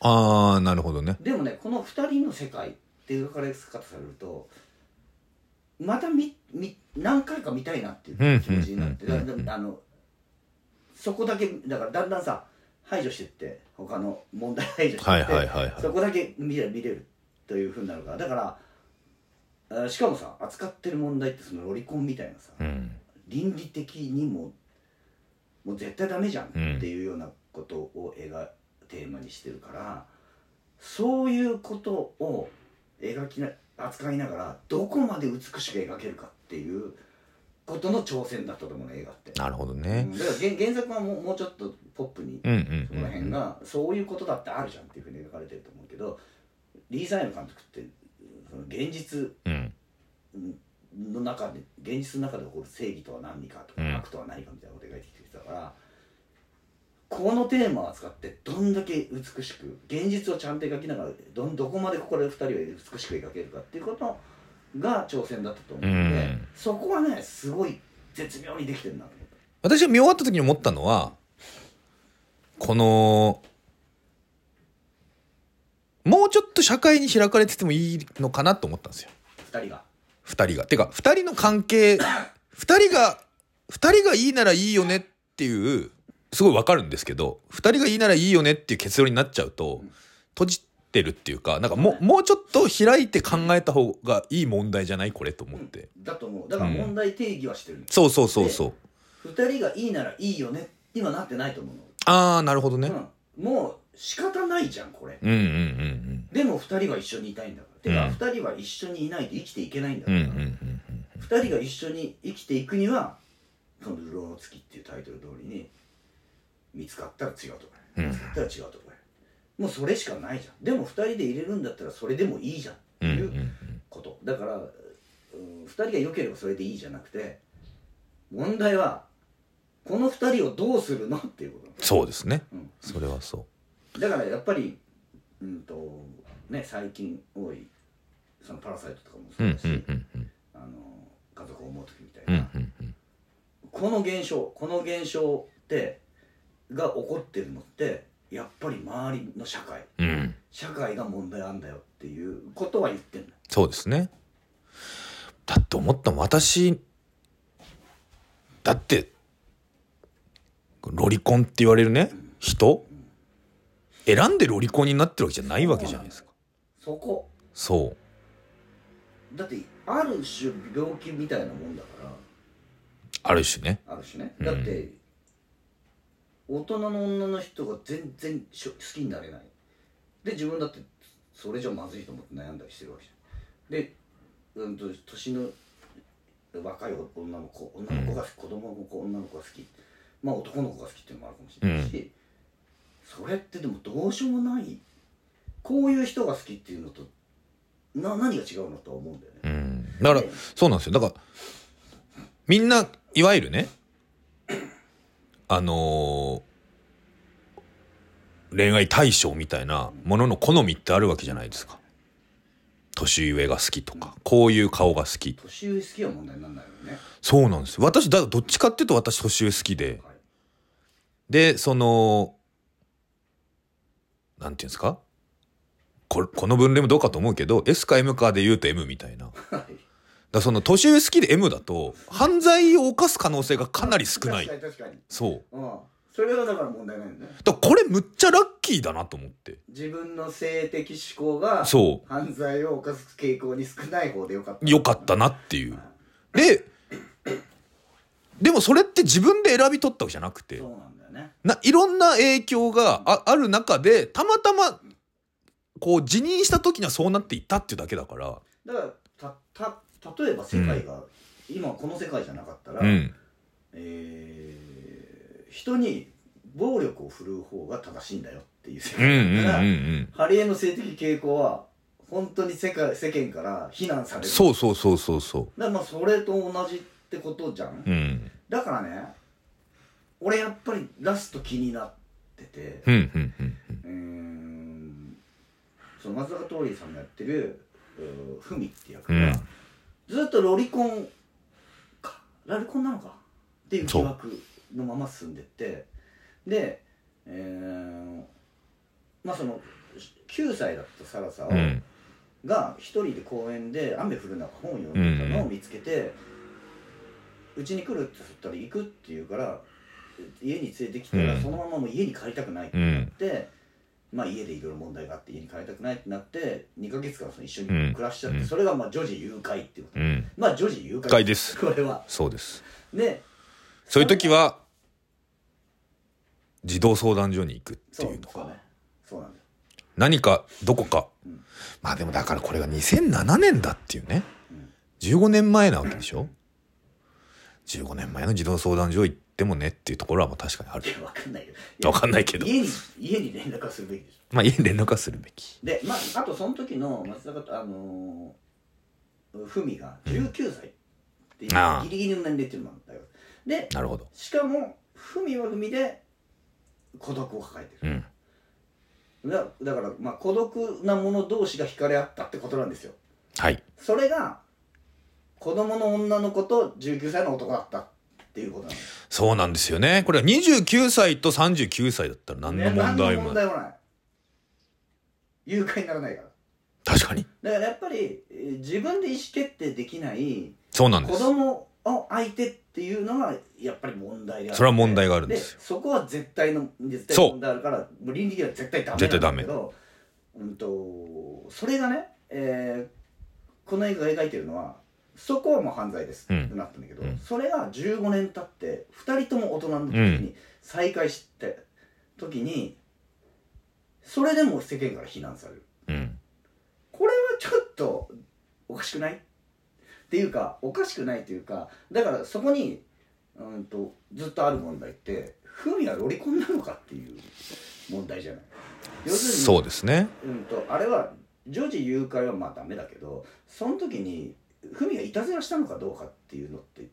Speaker 1: ああなるほどね。
Speaker 2: うでもねこの2人の世界って描かれ方されるとまた見見何回か見たいなっていう気持ちになってそこだけだからだんだんさ排除してって他の問題排除してって、そこだけ見れ見れるというふうになるからだからあしかもさ扱ってる問題ってそのロリコンみたいなさ、
Speaker 1: うん。
Speaker 2: 倫理的にももう絶対ダメじゃん
Speaker 1: うん
Speaker 2: っていうようなことを映画テーマにしてるからそういうことを描きな扱いながらどこまで美しく描けるかっていうことの挑戦だったと思うの映画って。
Speaker 1: なるほど
Speaker 2: う
Speaker 1: ね
Speaker 2: んだから原原作はもうもうちょっとポップに
Speaker 1: うんうん
Speaker 2: そこら辺がそういうことだってあるじゃんっていうふうに描かれてると思うけどリー・サイム監督ってその現実
Speaker 1: うん。
Speaker 2: の中で現実の中で起こる正義とは何かとか、
Speaker 1: うん。
Speaker 2: 悪とは何かみたいなことを描いてきてたからこのテーマを扱ってどんだけ美しく現実をちゃんと描きながらどんどこまでここで2人は美しく描けるかっていうことが挑戦だったと思うので、
Speaker 1: うん
Speaker 2: そこはねすごい絶妙にできてるなと。
Speaker 1: 私が見終わった時に思ったのはこのもうちょっと社会に開かれててもいいのかなと思ったんですよ。
Speaker 2: 二人が
Speaker 1: 二人が。てか、二人の関係、二人が、二人がいいならいいよねっていう、すごいわかるんですけど、二人がいいならいいよねっていう結論になっちゃうと、閉じてるっていうか、なんかもう、もうちょっと開いて考えた方がいい問題じゃないこれと思って。
Speaker 2: だと思う。だから問題定義はしてる。
Speaker 1: そうそうそうそう。
Speaker 2: 二人がいいならいいよね。にはなってないと思うの。
Speaker 1: あー、なるほどね。
Speaker 2: うん、もう仕方ないじゃんこれ。
Speaker 1: うんうんうん
Speaker 2: でも二人は一緒にいたいんだから。てか、
Speaker 1: うん。
Speaker 2: 二人は一緒にいないと生きていけないんだ
Speaker 1: うん。
Speaker 2: から、
Speaker 1: うんうんうん。
Speaker 2: 二人が一緒に生きていくにはその「流浪の月」っていうタイトル通りに見つかったら違うとこへ
Speaker 1: うん。
Speaker 2: 見つかったら違うともうそれしかないじゃん。でも二人で入れるんだったらそれでもいいじゃん。っていううんこと。だから、うん、二人が良ければそれでいいじゃなくて問題はこの二人をどうするのっていうこと。
Speaker 1: そうですね。
Speaker 2: うん。
Speaker 1: それはそ
Speaker 2: だからやっぱりうんとね最近多いそのパラサイトとかも
Speaker 1: う。う
Speaker 2: そうんだし。あの家族を思う時みたい
Speaker 1: うん
Speaker 2: な、
Speaker 1: うんうん。
Speaker 2: この現象この現象ってが起こってるのってやっぱり周りの社会
Speaker 1: うん。
Speaker 2: 社会が問題あんだよっていうことは言ってん
Speaker 1: そうですね。だって思ったもん私、だって、ロリコンって言われるね、人選んでロリコンになってるわけじゃないわけじゃないですか。
Speaker 2: そこ
Speaker 1: そう。
Speaker 2: だってある種病気みたいなもんだから
Speaker 1: ある種ね。
Speaker 2: ある種ね
Speaker 1: うん
Speaker 2: だって、大人の女の人が全然しょ好きになれない。で自分だってそれじゃまずいと思って悩んだりしてるわけじゃん。で、うん、と年の若い女の子女の子が好き、子供の子女の子が好き。まあ男の子が好きっていうのもあるかもしれないし、それってでもどうしようもない。こういう人が好きっていうのとな何が違うのとは思うんだよね。
Speaker 1: うん。だから、そうなんですよ。だから、みんな、いわゆるね、あのー恋愛対象みたいなものの好みってあるわけじゃないですか。年上が好きとか、こういう顔が好き。
Speaker 2: 年上好きは問題にならないよね、
Speaker 1: そうなんですよ。私、だどっちかっていうと私年上好きで。
Speaker 2: はい
Speaker 1: で、その、なんていうんですか？ここの分類もどうかと思うけど、S か M かで言うと M みたいな。だその年上好きで M だと、犯罪を犯す可能性がかなり少ない
Speaker 2: 確。かに確かに
Speaker 1: そう。
Speaker 2: うんそれはだから問題ないよね
Speaker 1: だからこれむっちゃラッキーだなと思って。
Speaker 2: 自分の性的思考が
Speaker 1: そう
Speaker 2: 犯罪を犯す傾向に少ない方でよかった
Speaker 1: よかったなっていう。で、でもそれって自分で選び取ったわけじゃなくて
Speaker 2: そう、なんだよね
Speaker 1: ないろんな影響があある中で、たまたま、こう辞任した時にはそうなっていったっていうだけだから。
Speaker 2: だからたた例えば世界が、今この世界じゃなかったら、
Speaker 1: うん。
Speaker 2: えー人に暴力を振るう方が正しいんだよっていう世
Speaker 1: うんうん
Speaker 2: 界だから、
Speaker 1: うんうん。
Speaker 2: ハリエの性的傾向は本当に世界世間から非難される
Speaker 1: そうそうそうそうそ
Speaker 2: だからまあそれと同じってことじゃん、
Speaker 1: う。うん。
Speaker 2: だからね俺やっぱりラスト気になってて
Speaker 1: うんうんうん
Speaker 2: うーんその松坂桃李さんがやってるふみって役が、
Speaker 1: うん
Speaker 2: ずっとロリコンか。ラリコンなのか。っていう疑惑のまま進んでって。でえーまあその9歳だったサラサを、
Speaker 1: うん。うん。
Speaker 2: が一人で公園で雨降る中本を読んでたのを見つけてうち、に来るって言ったら行くって言うから家に連れてきたら、
Speaker 1: うん。
Speaker 2: そのままもう家に帰りたくないってなって、まあ家でいろいろ問題があって家に帰りたくないってなって2ヶ月間その一緒に暮らしちゃって、
Speaker 1: うん。
Speaker 2: それがまあ女児誘拐っていうこと、
Speaker 1: うん。
Speaker 2: まあ女児誘拐
Speaker 1: です。
Speaker 2: これは。
Speaker 1: そうです。
Speaker 2: で
Speaker 1: そういう時は、児童相談所に行くっていうのが、
Speaker 2: そうねそうなんだよ
Speaker 1: 何か、どこか。
Speaker 2: うん。
Speaker 1: まあでもだからこれが2007年だっていうね。
Speaker 2: うん。
Speaker 1: 15年前なわけでしょ ?15 年前の児童相談所行ってもねっていうところはまあ確かにある
Speaker 2: わかんないけど
Speaker 1: わかんないけど
Speaker 2: 家に家に連絡はするべきでしょ
Speaker 1: まあ家に連絡はするべき。
Speaker 2: でまああとその時の松坂あのー、ふみが19歳っていうギリギリの年齢っていうのもあるんだよで
Speaker 1: なるほど。
Speaker 2: しかもふみはふみで孤独を抱えて
Speaker 1: うん。
Speaker 2: るだだからまあ孤独な者同士が惹かれ合ったってことなんですよ
Speaker 1: はい。
Speaker 2: それが子供の女の子と19歳の男だったっていうことなんです
Speaker 1: そうなんですよね。これは29歳と39歳だったら何の問題もない。
Speaker 2: 何の問題もない誘拐にならないから
Speaker 1: 確かに。
Speaker 2: だからやっぱりえー自分で意思決定できない子
Speaker 1: そうなんです。
Speaker 2: 供を相手っていうのがやっぱり問題である
Speaker 1: それは問題があるんですよ
Speaker 2: そこは絶対の絶対問題あるからもう倫理的には絶対ダメ
Speaker 1: 絶対
Speaker 2: なんだけどうんとそれがね、えーこの映画が描いてるのはそこはもう犯罪です、
Speaker 1: うん。
Speaker 2: ってなったんだけど、
Speaker 1: うん。
Speaker 2: それが15年経って2人とも大人の時に再会して時にそれでも世間から非難される。
Speaker 1: うん。
Speaker 2: これはちょっとおかしくない？っていうかおかしくないっていうかだからそこにうんとずっとある問題ってフミはロリコンなのかっていう問題じゃない？要するに
Speaker 1: そうですね。
Speaker 2: うんとあれは女児誘拐はまあダメだけどその時にフミがいたずらしたのかどうかっていうのって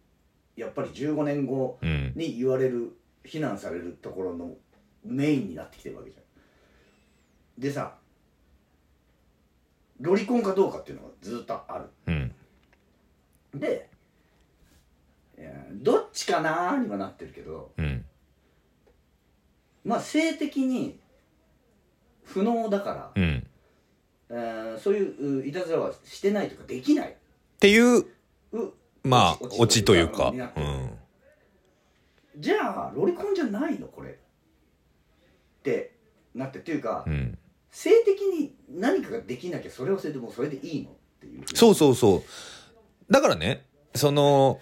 Speaker 2: やっぱり15年後
Speaker 1: うん。
Speaker 2: に言われる非難されるところのメインになってきてるわけじゃんでさロリコンかどうかっていうのがずっとある
Speaker 1: うん。
Speaker 2: でどっちかなーにはなってるけど
Speaker 1: うん。
Speaker 2: まあ性的に不能だから、
Speaker 1: うん。
Speaker 2: えーそういうういたずらはしてないとかできない
Speaker 1: っていう、
Speaker 2: う
Speaker 1: まあ、
Speaker 2: 落ち
Speaker 1: オチというか。うん。
Speaker 2: じゃあロリコンじゃないのこれってなってっていうか、
Speaker 1: うん。
Speaker 2: 性的に何かができなきゃそれはそれでもうそれでいいのっていう
Speaker 1: そうそうそう。だからね、その、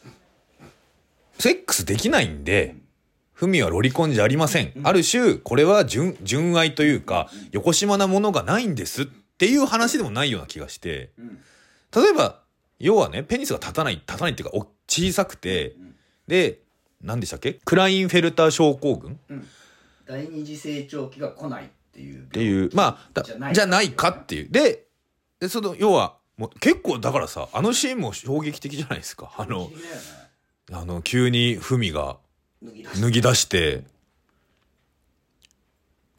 Speaker 1: セックスできないんで、ふみはロリコンじゃありません。ある種、これは純、純愛というか、よこしまなものがないんですっていう話でもないような気がして、
Speaker 2: うん
Speaker 1: 例えば、要はね、ペニスが立たない、立たないっていうか、お小さくて、
Speaker 2: うん。
Speaker 1: で、何でしたっけ？クラインフェルター症候群？っ
Speaker 2: うん。第二次成長期が来ないっていうって
Speaker 1: いう、まあ、だ
Speaker 2: じゃない
Speaker 1: かっていう。で、でその、要は、もう結構だからさ、あのシーンも衝撃的じゃないですか。あの、あの、急にふみが
Speaker 2: 脱ぎ出し
Speaker 1: 脱ぎ出して、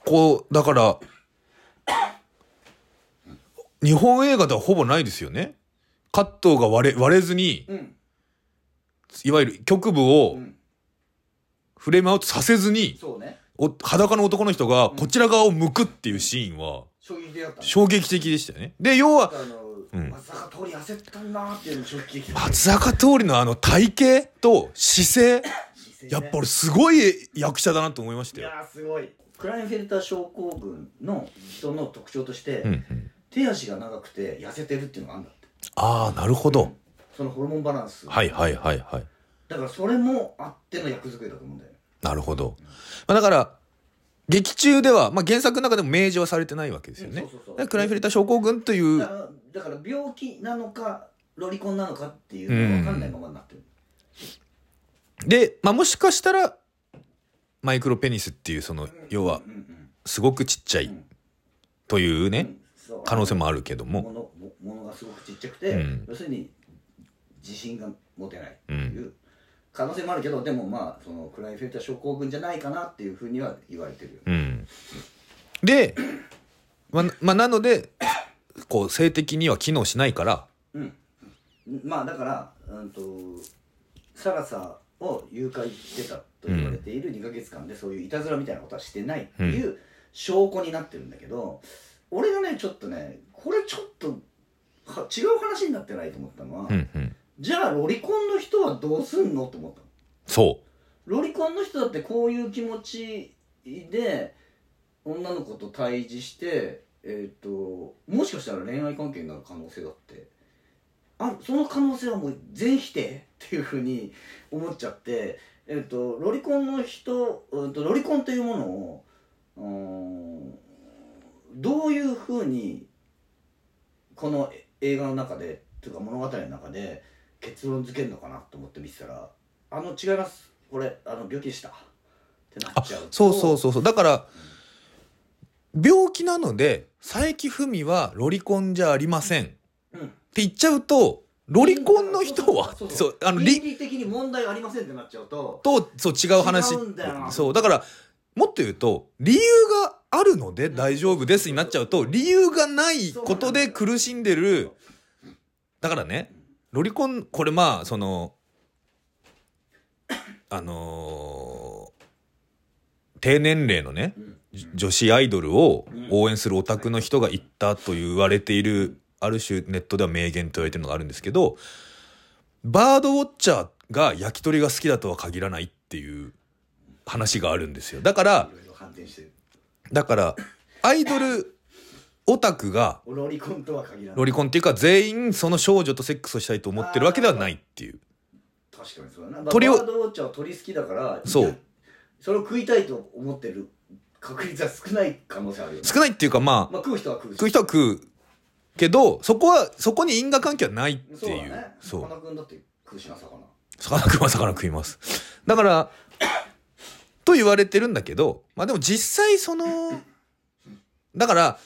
Speaker 1: こう、だから、日本映画ではほぼないですよね。カットが割れ、割れずに、
Speaker 2: うん。
Speaker 1: いわゆる局部を
Speaker 2: うん。
Speaker 1: フレームアウトさせずに、
Speaker 2: ね。
Speaker 1: お裸の男の人がこちら側を向くっていうシーンは
Speaker 2: 衝撃
Speaker 1: 衝撃的でしたよね。で、要は、
Speaker 2: 松坂桃李痩せたなーっていうのも衝撃的だ
Speaker 1: 松坂桃李のあの体型と姿勢、やっぱ
Speaker 2: り
Speaker 1: 俺すごい役者だなと思いましたよ。
Speaker 2: いやーすごい。クラインフェルター症候群の人の特徴として、
Speaker 1: うんうん、
Speaker 2: 手足が長くて痩せてるっていうのがあるんだって。
Speaker 1: ああ、なるほど。
Speaker 2: そのホルモンバランス。
Speaker 1: はいはいはいはい。
Speaker 2: だからそれもあっての役作りだと思うんだよね。
Speaker 1: なるほど。まあ、だから、劇中では、まあ、原作の中でも明示はされてないわけですよね。
Speaker 2: うんそうそうそう。
Speaker 1: クラインフェルター症候群という。
Speaker 2: だから病気なのかロリコンなのかっていうのが分かんないままになってる、
Speaker 1: で、まあ、もしかしたら、マイクロペニスっていう、その、要は
Speaker 2: う、んうん。
Speaker 1: すごくちっちゃい。
Speaker 2: うん。
Speaker 1: というね、
Speaker 2: うん
Speaker 1: 可能性もあるけども、
Speaker 2: ものがすごくちっちゃくて、
Speaker 1: うん。
Speaker 2: 要するに自信が持てないっていう可能性もあるけど、でもまあそのクラインフェルター症候群じゃないかなっていうふうには言われてるよね。
Speaker 1: うん。で、まあ、まあ、なので、こう、性的には機能しないから、
Speaker 2: うん。まあだから、うん、とサラサを誘拐してたと言われている2ヶ月間でそういういたずらみたいなことはしてないっていう証拠になってるんだけど、俺がねちょっとねこれちょっとは違う話になってないと思ったのは、
Speaker 1: うんうん。
Speaker 2: じゃあロリコンの人はどうすんのって思ったの
Speaker 1: そ
Speaker 2: ロリコンの人だってこういう気持ちで女の子と対峙してえっ、ともしかしたら恋愛関係になる可能性だってあるその可能性はもう全否定っていうふうに思っちゃってえっ、とロリコンの人、うん、とロリコンというものをうーんどういうふうにこの映画の中でというか物語の中で結論付けるのかなと思って見てたら「あの違います。これあの病気でした」ってな
Speaker 1: あ
Speaker 2: っちゃうと
Speaker 1: そうそうそうそう。だから病気なので佐伯文はロリコンじゃありません。って
Speaker 2: うん。
Speaker 1: 言っちゃうとロリコンの人は
Speaker 2: そう
Speaker 1: あの
Speaker 2: 倫
Speaker 1: り
Speaker 2: 理的に問題ありませんってなっちゃうと
Speaker 1: とそう違う話。そうだからもっと言うと理由があるので大丈夫ですになっちゃうと理由がないことで苦しんでる。だからねロリコンこれまあそのあのー低年齢のね、
Speaker 2: うん。
Speaker 1: 女子アイドルを応援するオタクの人が言ったと言われている、ある種ネットでは名言と言われてるのがあるんですけど、バードウォッチャーが焼き鳥が好きだとは限らないっていう話があるんですよ。だからだから、アイドルオタクが、
Speaker 2: ロリコンとは限らない
Speaker 1: ロリコンっていうか全員その少女とセックスをしたいと思ってるわけではないっていう。
Speaker 2: 確かにそうだな
Speaker 1: 鳥を
Speaker 2: バードウォッチャーは鳥好きだから
Speaker 1: そう
Speaker 2: それを食いたいと思ってる確率は少ない可能性あるよね
Speaker 1: 少ないっていうかまあ、
Speaker 2: まあ食う人は食う
Speaker 1: 食う人は食うけど、そこは、そこに因果関係はないって
Speaker 2: そうだ
Speaker 1: いう。
Speaker 2: ね
Speaker 1: そう。
Speaker 2: さかなクンだって食うしな魚
Speaker 1: 魚食うは魚食います。だから、と言われてるんだけど、まあでも実際その、だから、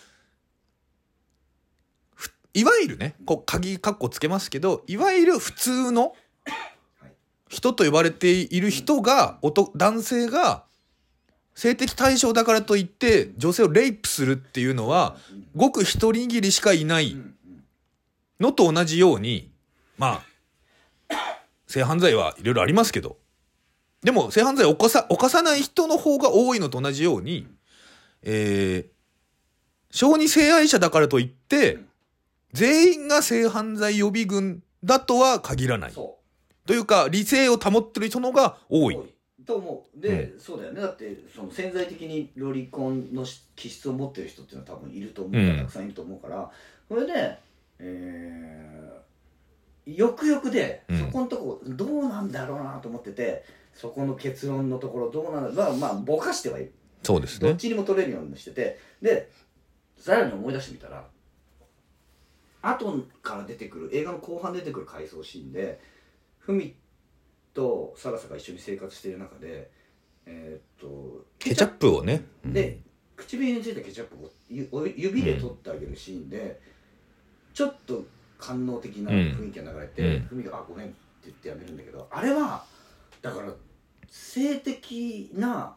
Speaker 1: いわゆるね、こう鍵カッコつけますけど、いわゆる普通の人と呼ばれている人が、おと男性が性的対象だからといって女性をレイプするっていうのは、ごく一握りしかいないのと同じように、まあ、性犯罪はいろいろありますけど、でも性犯罪を犯さ、犯さない人の方が多いのと同じように、えー、小児性愛者だからといって、全員が性犯罪予備軍だとは限らない。
Speaker 2: そ
Speaker 1: というか、理性を保ってる人のが多い。
Speaker 2: う多い。と思う。で、そうだよね。だってその潜在的にロリコンの気質を持ってる人っていうのは多分いると思うから、
Speaker 1: うん。
Speaker 2: たくさんいると思うから。それでえー、よくよくで、
Speaker 1: うん。
Speaker 2: そこのとこどうなんだろうなと思っててそこの結論のところどうなんだろう。まあまあぼかしてはいる。
Speaker 1: そうですね。
Speaker 2: どっちにも取れるようにしてて。でさらに思い出してみたら後から出てくる映画の後半出てくる回想シーンでふみとサラサが一緒に生活している中でえーっと
Speaker 1: ケチャップをね。うん。
Speaker 2: で唇についたケチャップを指で取ってあげるシーンで、ちょっと官能的な雰囲気が流れて、
Speaker 1: うん。
Speaker 2: ふみが「あごめん」って言ってやめるんだけどあれはだから性的な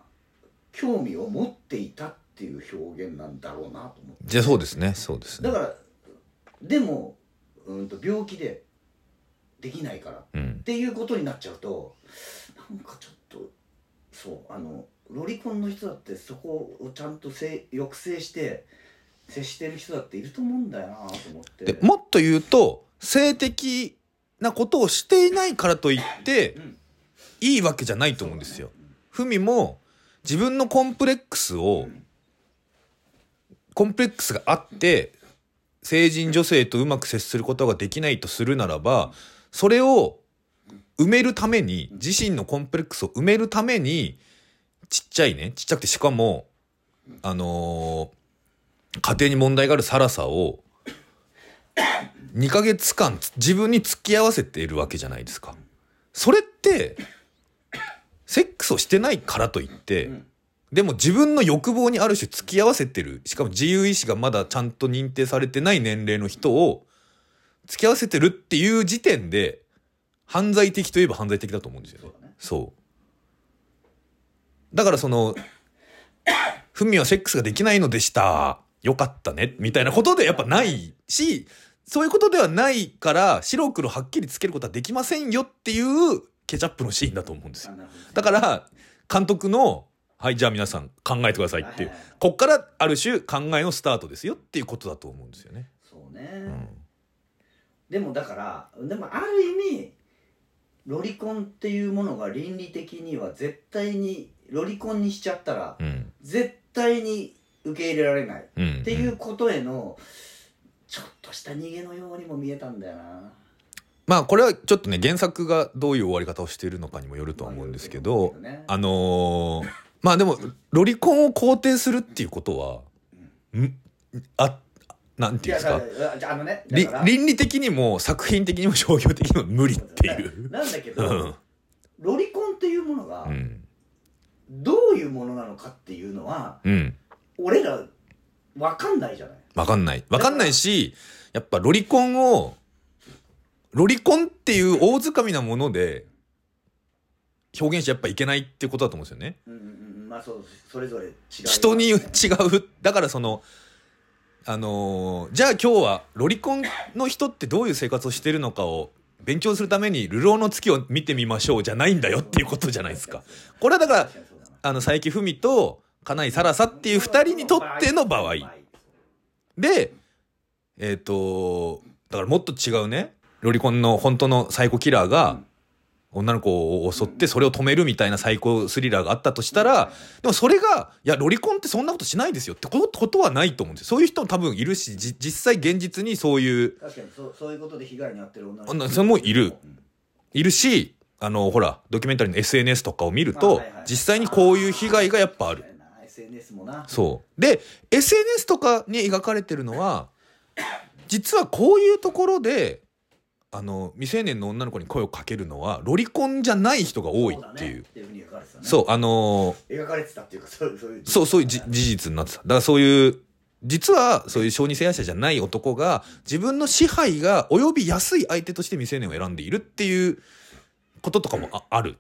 Speaker 2: 興味を持っていたっていう表現なんだろうなと思って
Speaker 1: じゃあそうですね。そうですね
Speaker 2: だ。からでもうんと病気でできないからっ
Speaker 1: うん。
Speaker 2: ていうことになっちゃうとなんかちょっとそうあのロリコンの人だってそこをちゃんとせ抑制して接してる人だっていると思うんだよなと思って
Speaker 1: で、もっと言うと、性的なことをしていないからといって
Speaker 2: う、ん
Speaker 1: いいわけじゃないと思うんですよ。ふみも自分のコンプレックスを、コンプレックスがあって、成人女性とうまく接することができないとするならば、それを埋めるために、自身のコンプレックスを埋めるために、ちっちゃいね、ちっちゃくてしかも、あのー家庭に問題があるサラサを、2ヶ月間自分に付き合わせているわけじゃないですか。それって、セックスをしてないからといって、
Speaker 2: うん
Speaker 1: でも自分の欲望にある種付き合わせてる、しかも自由意志がまだちゃんと認定されてない年齢の人を付き合わせてるっていう時点で、犯罪的といえば犯罪的だと思うんですよね。
Speaker 2: そう
Speaker 1: そう。だからその、ふみはセックスができないのでした。よかったね。みたいなことでやっぱないし、そういうことではないから、白黒はっきりつけることはできませんよっていうケチャップのシーンだと思うんですよ。だから、監督の、はい、じゃあ皆さん考えてくださいっていうこっからある種考えのスタートですよっていうことだと思うんですよね。
Speaker 2: そうね、
Speaker 1: うん。
Speaker 2: でもだからでもある意味ロリコンっていうものが倫理的には絶対にロリコンにしちゃったら
Speaker 1: うん。
Speaker 2: 絶対に受け入れられない
Speaker 1: うん。
Speaker 2: っていうことへのちょっとした逃げのようにも見えたんだよな
Speaker 1: まあこれはちょっとね原作がどういう終わり方をしているのかにもよるとは思うんですけど、
Speaker 2: まあ
Speaker 1: のーまあでもロリコンを肯定するっていうことは、んあなんていうんですか？倫理的にも作品的にも商業的にも無理っていう。
Speaker 2: なんだけ
Speaker 1: う
Speaker 2: ど
Speaker 1: ん。
Speaker 2: ロリコンっていうものが
Speaker 1: うん。
Speaker 2: どういうものなのかっていうのは
Speaker 1: うん。
Speaker 2: 俺らわかんないじゃない。
Speaker 1: わかんない。わかんないし、やっぱロリコンを、ロリコンっていう大掴みなもので表現しちゃやっぱいけないっていうことだと思うんですよね。
Speaker 2: うんうんうんまあそうそれぞれ違う
Speaker 1: 人に違う。だからその、あのーじゃあ今日はロリコンの人ってどういう生活をしてるのかを勉強するために、流浪の月を見てみましょうじゃないんだよっていうことじゃないですか。これはだからあの佐伯文と金井サラサっていう二人にとっての場合でえっ、とだからもっと違うねロリコンの本当のサイコキラーが女の子を襲ってそれを止めるみたいなサイコスリラーがあったとしたらでもそれがいやロリコンってそんなことしないですよってことことはないと思うんですよ。そういう人も多分いるしじ実際現実にそういう
Speaker 2: 確かにそうそういうことで被害に遭ってる女の
Speaker 1: 女それもいる。
Speaker 2: うん
Speaker 1: いるしあのほらドキュメンタリーの SNS とかを見ると
Speaker 2: あはいはい
Speaker 1: 実際にこういう被害がやっぱある。
Speaker 2: SNS もな。
Speaker 1: そう。で、SNS とかに描かれてるのは、実はこういうところで、あの、未成年の女の子に声をかけるのは、ロリコンじゃない人が多いっていう。
Speaker 2: そうね
Speaker 1: そう、あの
Speaker 2: 描かれてたっていうかそうそういう
Speaker 1: そう、そういうじ事実になってた。だからそういう、実はそういう小児性愛者じゃない男が、自分の支配が及びやすい相手として未成年を選んでいるっていうこととかもあある。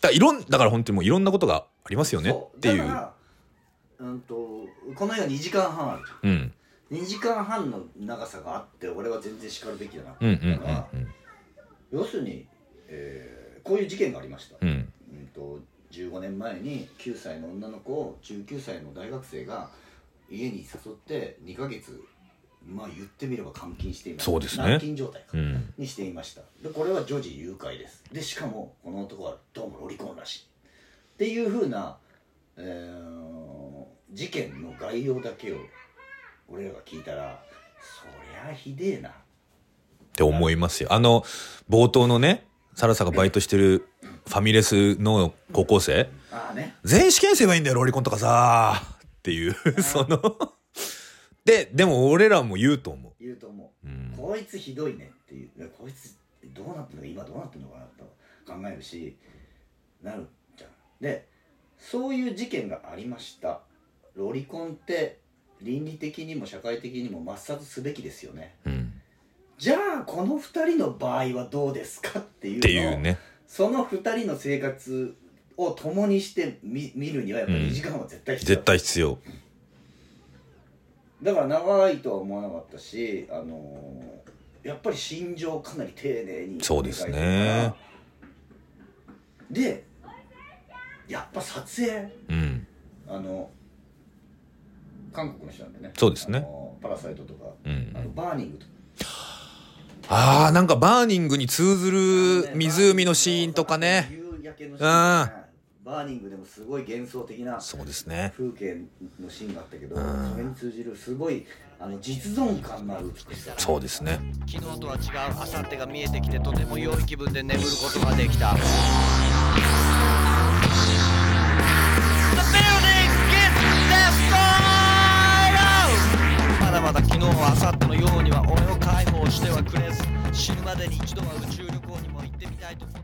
Speaker 1: だからいろん、だから本当にもういろんなことがありますよねっていう。
Speaker 2: うんとこの映画2時間半あるじ
Speaker 1: うん。
Speaker 2: ゃん2時間半の長さがあって俺は全然叱るべきだな。
Speaker 1: うんうんうん
Speaker 2: だから要するに、えーこういう事件がありました、
Speaker 1: うん。うん。
Speaker 2: うんと15年前に9歳の女の子を19歳の大学生が家に誘って2ヶ月まあ言ってみれば監禁していました。
Speaker 1: そうですね。
Speaker 2: 軟禁状態か、
Speaker 1: うん。
Speaker 2: にしていました。でこれは女児誘拐です。でしかもこの男はどうもロリコンらしい。っていうふうな、えー事件の概要だけを俺らが聞いたらそりゃひでえな。
Speaker 1: って思いますよ。あの、冒頭のね、サラサがバイトしてるファミレスの高校生、
Speaker 2: ああね。
Speaker 1: 全員試験すればいいんだよ、ロリコンとかさ。っていう、その、で、でも俺らも言うと思
Speaker 2: 言うと思
Speaker 1: う。う
Speaker 2: う、
Speaker 1: ん。
Speaker 2: こいつひどいねっていう。こいつどうなってんのか今どうなってんのかなと考えるしなるじゃん。でそういう事件がありました。ロリコンって倫理的にも社会的にも抹殺すべきですよね
Speaker 1: うん。
Speaker 2: じゃあこの2人の場合はどうですかっていう
Speaker 1: ていうね。
Speaker 2: その2人の生活を共にして見見るにはやっぱり
Speaker 1: うん
Speaker 2: 2時間は絶対必要、
Speaker 1: 絶対必要。
Speaker 2: だから長いとは思わなかったし、あのーやっぱり心情をかなり丁寧に
Speaker 1: そうですね
Speaker 2: でやっぱ撮影
Speaker 1: うん。
Speaker 2: あの韓国の人なんでね。
Speaker 1: そうですね。
Speaker 2: パラサイトとか、
Speaker 1: うん。
Speaker 2: あのバーニングとか。
Speaker 1: ああ、なんかバーニングに通ずる湖のシーンとかね。
Speaker 2: 夕焼けのシーンとか
Speaker 1: うん。
Speaker 2: ねバーニングでもすごい幻想的な
Speaker 1: そうですね。
Speaker 2: 風景のシーンがあったけど、
Speaker 1: うん。
Speaker 2: それに通じるすごいあの実存感のある美しさ
Speaker 1: そうですね。
Speaker 3: 昨日とは違う明後日が見えてきてとても良い気分で眠ることができた昨日は明後日のようには俺を解放してはくれず死ぬまでに一度は宇宙旅行にも行ってみたいと思ったりも